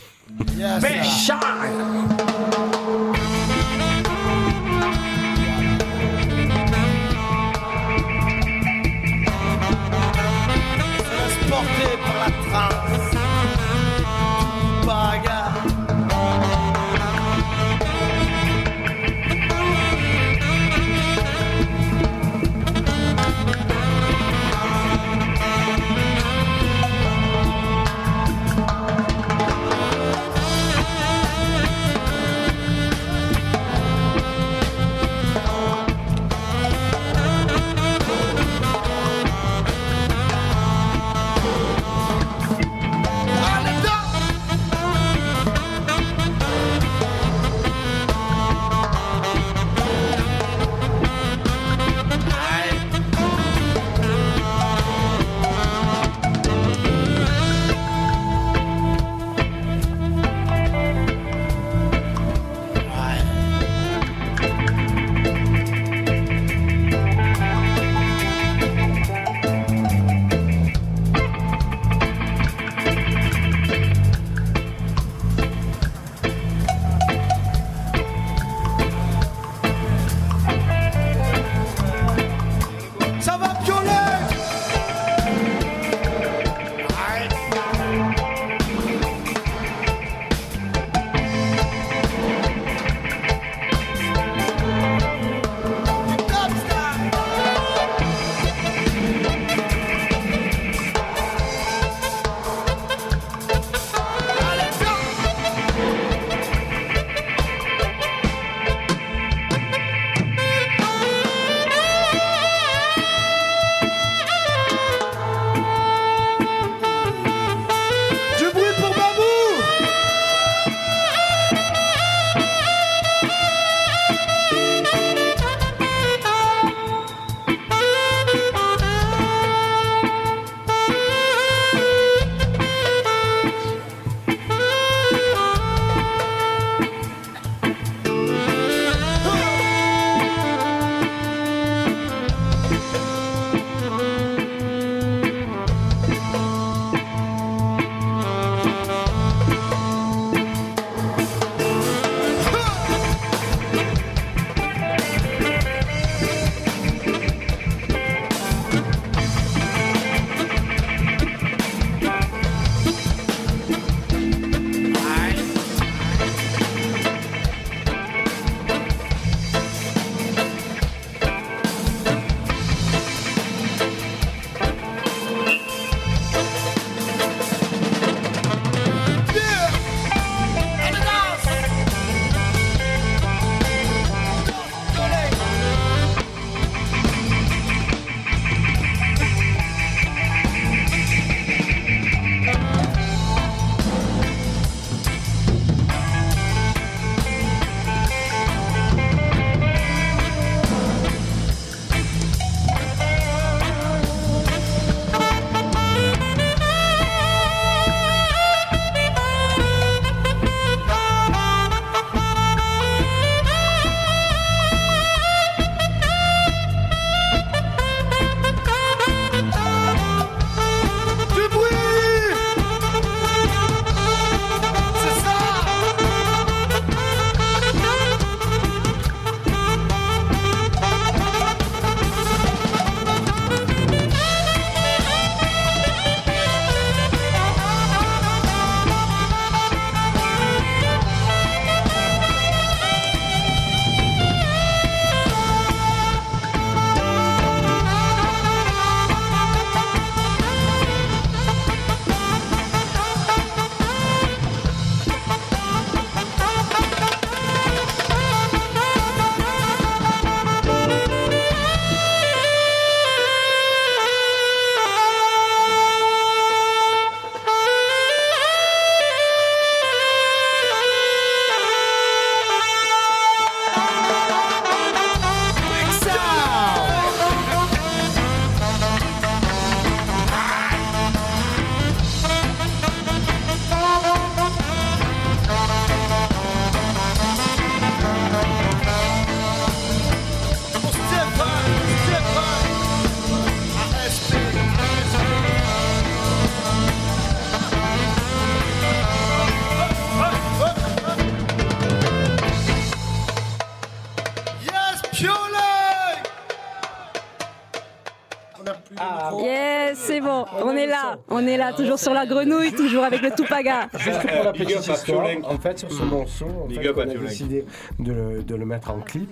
Yes, c'est bon, on est là, on est là, toujours sur la grenouille, toujours avec le Tupaga. Juste pour la petite histoire, en fait, sur ce morceau, en fait, on a décidé de le, de le mettre en clip.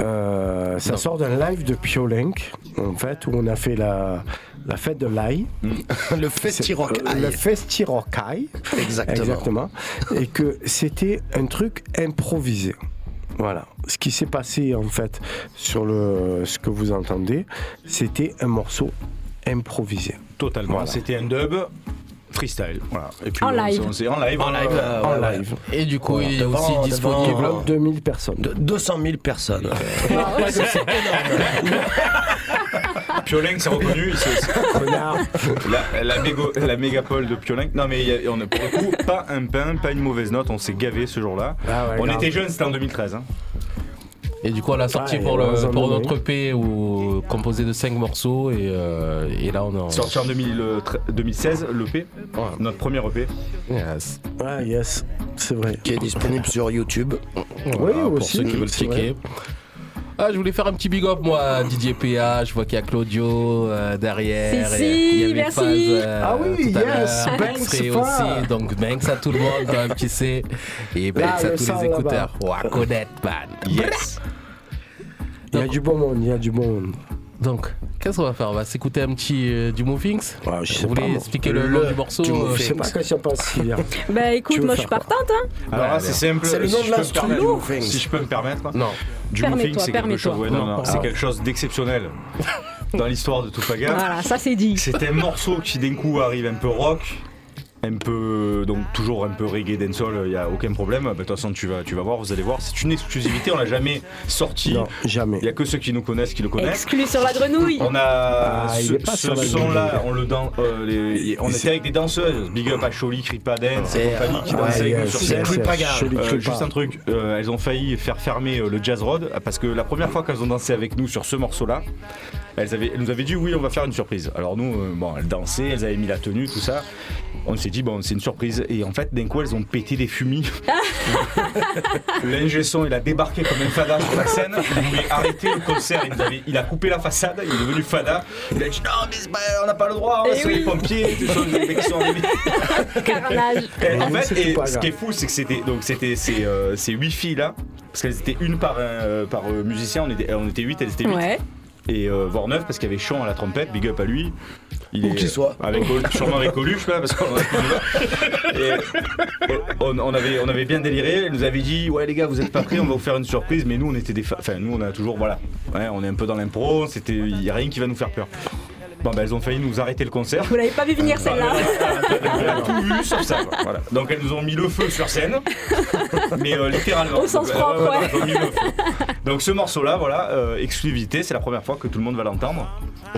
Euh, ça sort d'un live de Piolenc, en fait, où on a fait la, la fête de l'ail. Le festi-rock. Euh, Le festi-rocaille. Exactement. Exactement. Et que c'était un truc improvisé. Voilà. Ce qui s'est passé en fait sur le, ce que vous entendez, c'était un morceau improvisé. Totalement. Voilà. C'était un dub freestyle. Voilà. Et puis, En on live. on en live. En live, euh, euh, en ouais, ouais. live. Et du coup, il est Devant- aussi devant- disponible. Devant 2000 personnes. De 200 000 personnes. C'est reconnu. c'est- c'est- Connard. la, la, mégo- la mégapole de Piolenc. Non, mais y a- on a pour le coup pas un pain, pas une mauvaise note. On s'est gavé ce jour-là. Ah ouais, on grave. était jeunes, c'était en 2013. hein. Et du coup, on l'a sorti Ouais, pour, le, a notre EP où, composé de 5 morceaux. Et, euh, et là, on est en. Sorti en 2013 2016, l'EP, notre premier EP. Yes. Ah yes, c'est vrai. Qui est disponible sur YouTube. Oui, Pour aussi. ceux qui veulent checker. Ah, je voulais faire un petit big up, moi, Didier PA. Je vois qu'il y a Claudio euh, derrière. Si, si, il y avait merci. Euh, Ah oui, yes. Banks aussi. Donc, Banks à tout le monde, quand même, qui sait. Et Banks Là, à le tous les écouteurs. Connaître, man. Yes. Il y a du bon monde, il y a du bon monde. Donc, qu'est-ce qu'on va faire? On va s'écouter un petit euh, du Movings Ah, je sais Vous voulez pas, expliquer le, Le- nom du morceau du euh, Je sais pas quand il passe si bien. Bah Tu écoute, moi je suis partante, hein. Alors là, Ouais, c'est simple. C'est le si nom de je peux me l'instru. Si je peux me permettre. Non. Du Permets-toi, moving, c'est quelque chose. ouais, non, non, Ah. c'est quelque chose d'exceptionnel dans l'histoire de Tupaga. Voilà, ça c'est dit. C'est un morceau qui d'un coup arrive un peu rock, un peu donc toujours un peu reggae dancehall, il y a aucun problème. Bah, De toute façon, tu vas tu vas voir, vous allez voir, c'est une exclusivité, on l'a jamais sorti. Non, jamais. Il y a que ceux qui nous connaissent qui le connaissent. Exclu sur la grenouille. On a Ah, ce, son-là, grille. on le dan- euh, les- on était avec des danseuses, Big Up à Choli, Kripa Dance et compagnie qui dansaient avec nous sur scène. juste un truc, euh, elles ont failli faire fermer euh, le Jazz Road euh, parce que la première fois qu'elles ont dansé avec nous sur ce morceau-là, elles, avaient, elles nous avaient dit oui, on va faire une surprise. Alors nous, euh, bon, elles dansaient, elles avaient mis la tenue, tout ça. On s'est dit bon, c'est une surprise. Et en fait, d'un coup, elles ont pété des fumis. L'ingé son, il a débarqué comme un fada sur la scène. Il voulait arrêter le concert. Il, nous avait- il a coupé la façade. Il est devenu fada. Il a dit non, mais pas- on n'a pas le droit. Eh c'est oui. les pompiers. Tout ça, les mecs qui sont arrivés. Carnage. Et en fait, et ce qui est fou, c'est que c'était donc c'était ces, euh, ces huit filles là, parce qu'elles étaient une par euh, par euh, musicien. On était on était huit, elles étaient huit. Ouais. Et euh, voire neuf parce qu'il y avait Chant à la trompette, big up à lui. Il Où qu'il soit. Avec, sûrement avec Coluche là, parce qu'on en a plus de Et on, on avait, on avait bien déliré. Elle nous avait dit Ouais, les gars, vous êtes pas prêts, on va vous faire une surprise. Mais nous, on était des. fa- Enfin, nous, on a toujours. Voilà. Ouais, on est un peu dans l'impro. C'était. Il y a rien qui va nous faire peur. Bon, bah, elles ont failli nous arrêter le concert. Vous l'avez pas vu venir celle-là On a tout vu sauf ça. quoi. Voilà. Donc elles nous ont mis le feu sur scène, mais euh, littéralement. Au sens Donc, propre, ouais, ouais. elles ont mis le feu. Donc ce morceau-là, voilà, euh, exclusivité, c'est la première fois que tout le monde va l'entendre.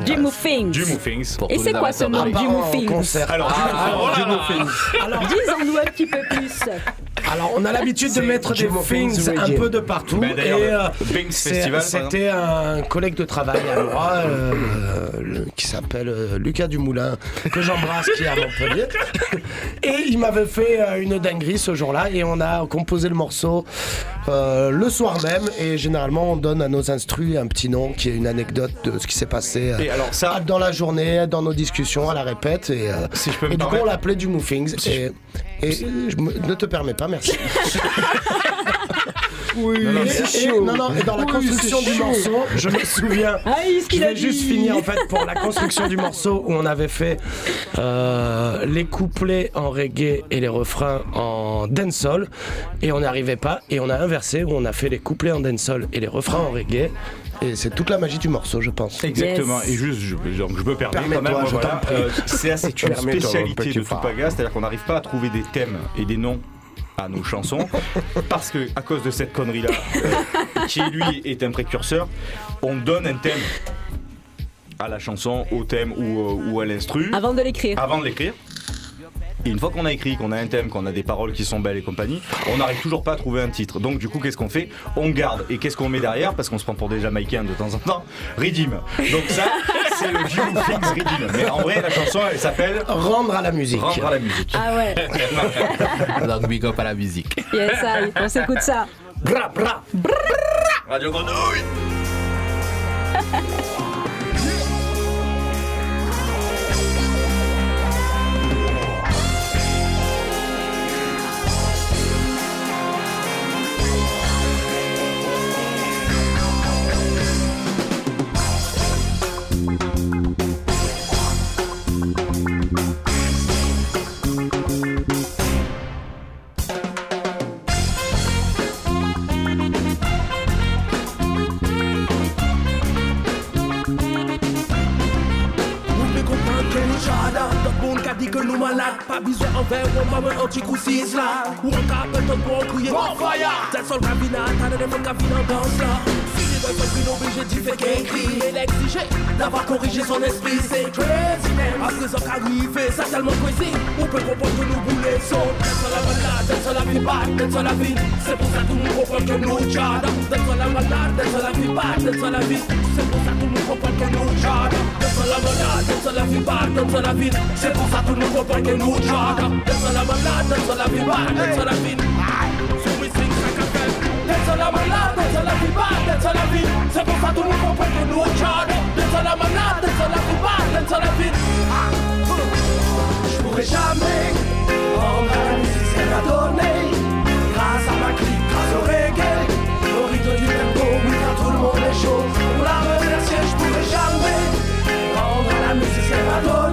Du Movings. Pour Et tous c'est les quoi ce amateurs de nom du concert. Alors, du. Alors, Dis-en-nous un petit peu plus. Alors, on a l'habitude de mettre des things un peu de partout. Ben, d'ailleurs, et, euh, C'était un collègue de travail à moi, euh, le- qui s'appelle euh, Lucas Dumoulin, que j'embrasse, qui est à Montpellier. Et il m'avait fait euh, une dinguerie ce jour-là, et on a composé le morceau euh, le soir même. Et généralement, on donne à nos instrus un petit nom qui est une anecdote de ce qui s'est passé euh, Et alors ça, dans la journée, dans nos discussions, à la répète. Et, euh, si je peux me et du coup, on l'appelait du Moofings. Et, et je me- ne te permets pas, merci. Oui, Non, non, Et, chaud. non, non, et dans la Oui, construction du chaud. morceau, je me souviens. Ah Je qu'il a vais juste dit. finir en fait pour la construction du morceau où on avait fait euh, les couplets en reggae et les refrains en dancehall et on n'y arrivait pas et on a inversé où on a fait les couplets en dancehall et les refrains en reggae et c'est toute la magie du morceau je pense. Exactement. Yes. Et juste, je, donc je me permets quand même. voilà, euh, c'est c'est une spécialité de. Tupaga, c'est-à-dire qu'on n'arrive pas à trouver des thèmes et des noms à nos chansons parce que à cause de cette connerie là qui lui est un précurseur on donne un thème à la chanson au thème ou, euh, ou à l'instru Avant de l'écrire. avant de l'écrire et une fois qu'on a écrit, qu'on a un thème, qu'on a des paroles qui sont belles et compagnie, on n'arrive toujours pas à trouver un titre. Donc du coup, qu'est-ce qu'on fait? On garde. Et qu'est-ce qu'on met derrière? Parce qu'on se prend pour des Jamaïcains de temps en temps. Redeem. Donc ça, c'est le Jim Fix Redeem. Mais en vrai, la chanson, elle s'appelle Rendre à la musique. Rendre à la musique. Ah ouais. Donc, big up à la musique. Yes, aïe. On s'écoute ça. Bra, bra. Radio Grenouille jada D'autres monde qui a dit que nous malades. Pas besoin en verre ou en maman anti-coussis là Ou en cas de Si faire qu'écrit Et l'exiger d'avoir corrigé son esprit. C'est crazy man. À présent qu'arrivé ça tellement crazy. On peut comprendre que nous boulets sont D'être sur la malade, la vie bad, la vie. C'est pour ça que tout le monde comprend que nous jada. D'être sur la malade, la vie bad, la ça que que nous la C'est pour ça que que nous que que nous vie Je pourrais jamais rendre la musique Grâce à ma clique, grâce au reggae Au rythme du tempo, oui tout le monde est chaud Pour la remercier, musique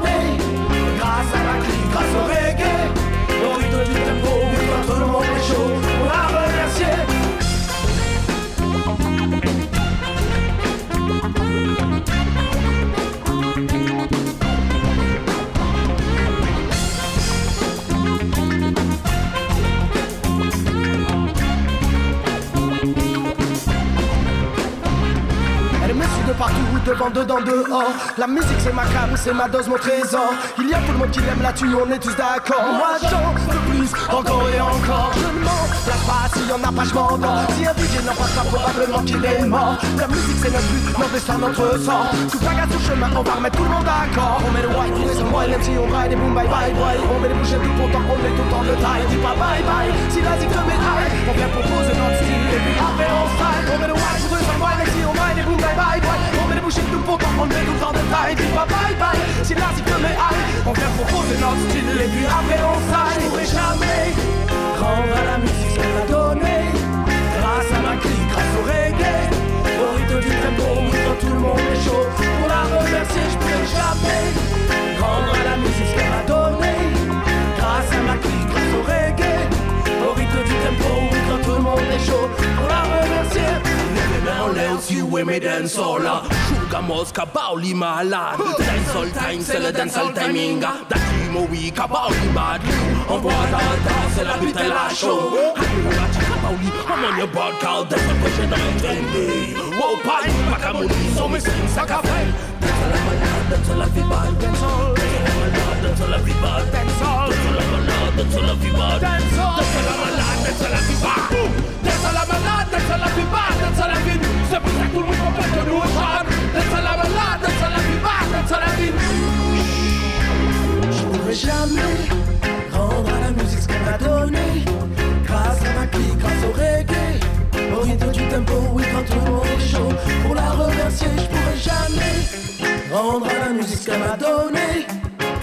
devant, dedans, dehors. La musique c'est ma cam, c'est ma dose, mon trésor. Il y a tout le monde qui l'aime là-dessus, on est tous d'accord. Moi j'en veux plus, encore et encore. Je ne m'en place pas, s'il y en a pas, je m'endors. Si un DJ n'en passe pas, probablement qu'il est mort. La musique c'est notre but, notre destin, notre sang. Tout bagarre tout chemin, on va remettre tout le monde d'accord. On met le white, tous les hommes, moi, si on braille des boom, bye bye bye. On met les bouchées tout content, on met tout temps de taille. Dis pas bye bye, si la te met high. On vient proposer notre style, et puis après on style. On met le white, tous les hommes, moi, si on braille des boom, bye bye. Bouchées tout on met tout de taille. Dis pas bye bye, si la zik te met high. On vient proposer notre style, et puis après on style. Je pourrais jamais rendre à la musique ce qu'elle a donné. Grâce à ma clique, grâce au reggae. Au rythme du tempo, quand tout le monde est chaud. Pour la remercier, je pourrais jamais rendre à la musique ce qu'elle a donné. Grâce à ma clique, grâce au reggae. Au rythme du tempo, quand tout le monde est chaud. Mains en l'air si vous aimez dancehall là. Sugar Mosca, Bauli malade. Dancehall time, c'est le dancehall timing. Dakimo, oui, Kabauli bad. On voit dans le temps, c'est la bite et la show. Hallelujah, Kabauli, I'm on your podcast. Dancehall prochain dans le trendy. Wow, paille, Makamoni, so me sing sa café. Dancehall la malade, dancehall la vie bad. Dancehall, dancehall la malade, dancehall la vie bad. Dancehall, dancehall la la vie. Je pourrais jamais rendre à la musique qu'elle m'a donné. Grâce à ma clique, grâce au reggae. Au rythme du tempo, oui, quand tout le monde est chaud. Pour la remercier, je pourrais jamais rendre à la musique ce qu'elle m'a donné.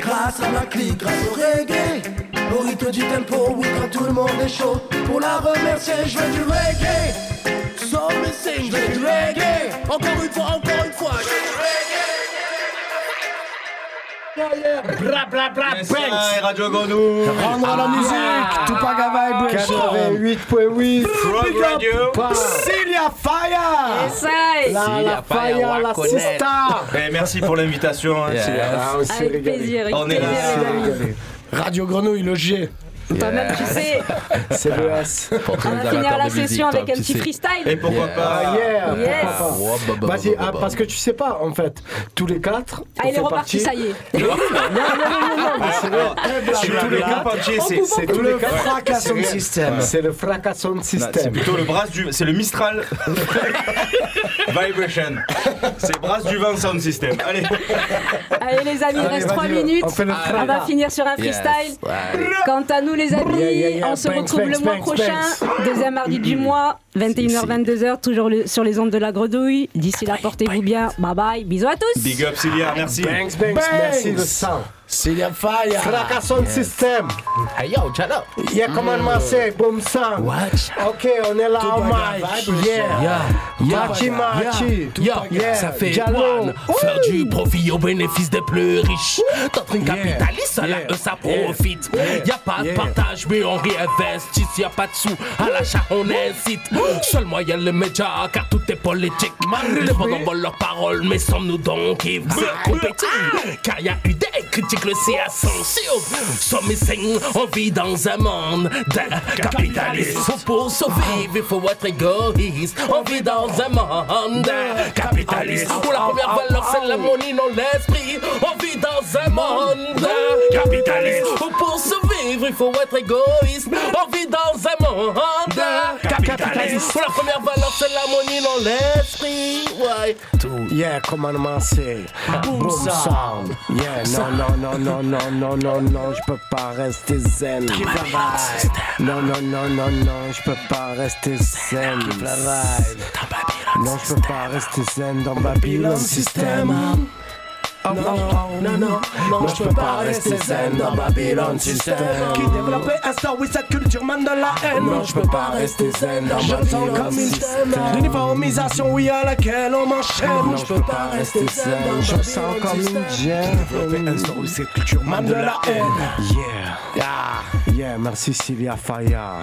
Grâce à ma clique, grâce au reggae. Au rythme du tempo, oui, quand tout le monde est chaud. Pour la remercier, je veux du reggae. Je veux du reggae. Encore une fois, encore une fois, je veux du reggae. Bla bla bla Radio Grenouille Rendre à la musique, Tupac Vibe 88.8 Frog Radio Celia Fire La, Celia la Fire, la. Sista Eh, Merci pour l'invitation. hein, Yeah. Ah, avec plaisir, On est là. Radio Grenouille, le G, Toi-même, tu sais, c'est le S. Pour tous on les va finir la session avec un petit sais. freestyle. Et pourquoi Yeah. pas Ah, yeah, Yes. Oh, bah, bah, Vas-y, bah, bah, ah, bah. parce que tu sais pas, en fait, tous les quatre. Ah, il est reparti, ça y est. Non, non, non, non, non, mais c'est tous le les quatre, c'est- coupe, c'est on coupe. Le quatre. fracasson C'est système. C'est le fracasson c'est système. plutôt le bras du. C'est le Mistral Vibration. C'est Brass du vent sound system. Allez. Allez les amis, il reste vas-y, 3 minutes. on va finir sur un freestyle. Quant à nous les amis, Yeah, yeah, yeah. on se Banks, retrouve le mois banks, prochain, banks. deuxième mardi du mois, 21h, 22h, toujours le- sur les ondes de la grenouille. D'ici là, portez-vous bien. Bye bye, bisous à tous. Big up Cilia, merci. Merci le sang. Celia Fire. Fracasson système. Hey yo, Jalo. Yeah, comment c'est? Boom sang. Watch. Ok, on est là en mic. Yeah. Yeah, yeah, Machi, machi. Yeah, Yeah, ça fait one. Faire du profit au bénéfice des plus riches. T'es un capitaliste, là, eux, ça profite. Y a pas de partage, mais on réinvestit. Y a pas de sous, à l'achat, on incite. Seul moyen, le média, car tout est politique. Les bons volent leurs paroles, mais sommes-nous donc ils compétitifs? Car y a eu des critiques, le ascension. Some missing, on vit dans un monde de capitalistes. Pour survivre, il faut être égoïste. On vit dans un monde de capitalistes. Où la première valeur, c'est la monnaie, non l'esprit. On vit dans un monde de capitalistes. Pour survivre, il faut être égoïste. On vit dans un monde de capitalistes. Où la première valeur, c'est la monnaie, non l'esprit. Ouais. Yeah, commandement c'est Boom sound. Yeah, non, non, non, non, non, non, non, non, je peux pas rester zen. Non, non, non, non, non, je peux pas rester zen. Non, je peux pas rester zen dans Babylon System. Oh, non, non, non, non, je peux pas rester zen dans Babylon System. Qui développait un star with cette culture man de la haine Non, je peux pas rester zen dans Je me sens Babylon comme une System. L'uniformisation, oui, à laquelle on m'enchaîne Non, je peux pas rester zen, je sens comme une gemme. Un star with cette culture man de la haine Yeah. Yeah, merci Sylvia Faya.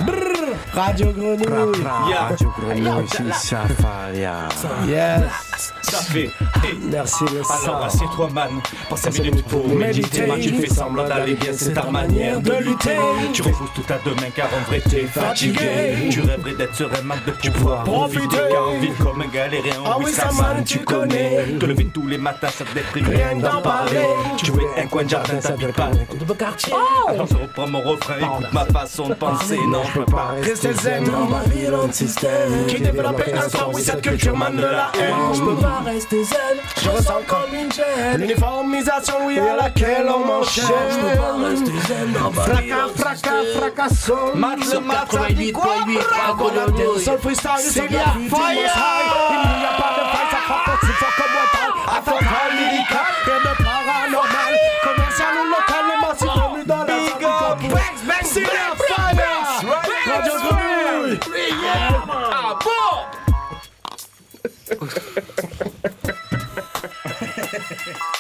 Radio Grenouille Yeah. Radio Grenouille, Sylvia Faya. Yes Ça fait. Hey. Merci le Alors sang. assieds-toi man, prends 5 minutes pour méditer. Man, tu fais semblant d'aller bien, c'est ta manière de lutter. Tu repousses tout à demain car en vrai t'es fatigué. Tu rêverais d'être serein, manque de pouvoir Profiter. car on vit comme un galérien Ah oui, ça, man, tu connais. Te lever tous les matins, ça te déprime Rien d'en parler. Tu veux un coin de jardin, ça vit pas. de beau quartier. Alors je reprends mon refrain, écoute ma façon de penser. Non, je peux pas Rester zen. dans Babylon System Qui développait un star with cette culture man de la haine peux pas rester zen. Je ressens comme une gêne L'uniformisation, oui, à laquelle on m'enchaîne. Je peux pas rester zen. dans Fracas, fracas, fracasson. Match le match, ça dit quoi Le seul freestyle, c'est bien fire. Il n'y a pas de faille, ça frappe aussi fort comme Watal Avocat lyrical, rien de paranormal. Commercial ou local, les massifs venus dans la Big up, bang, bang, Ha ha ha ha.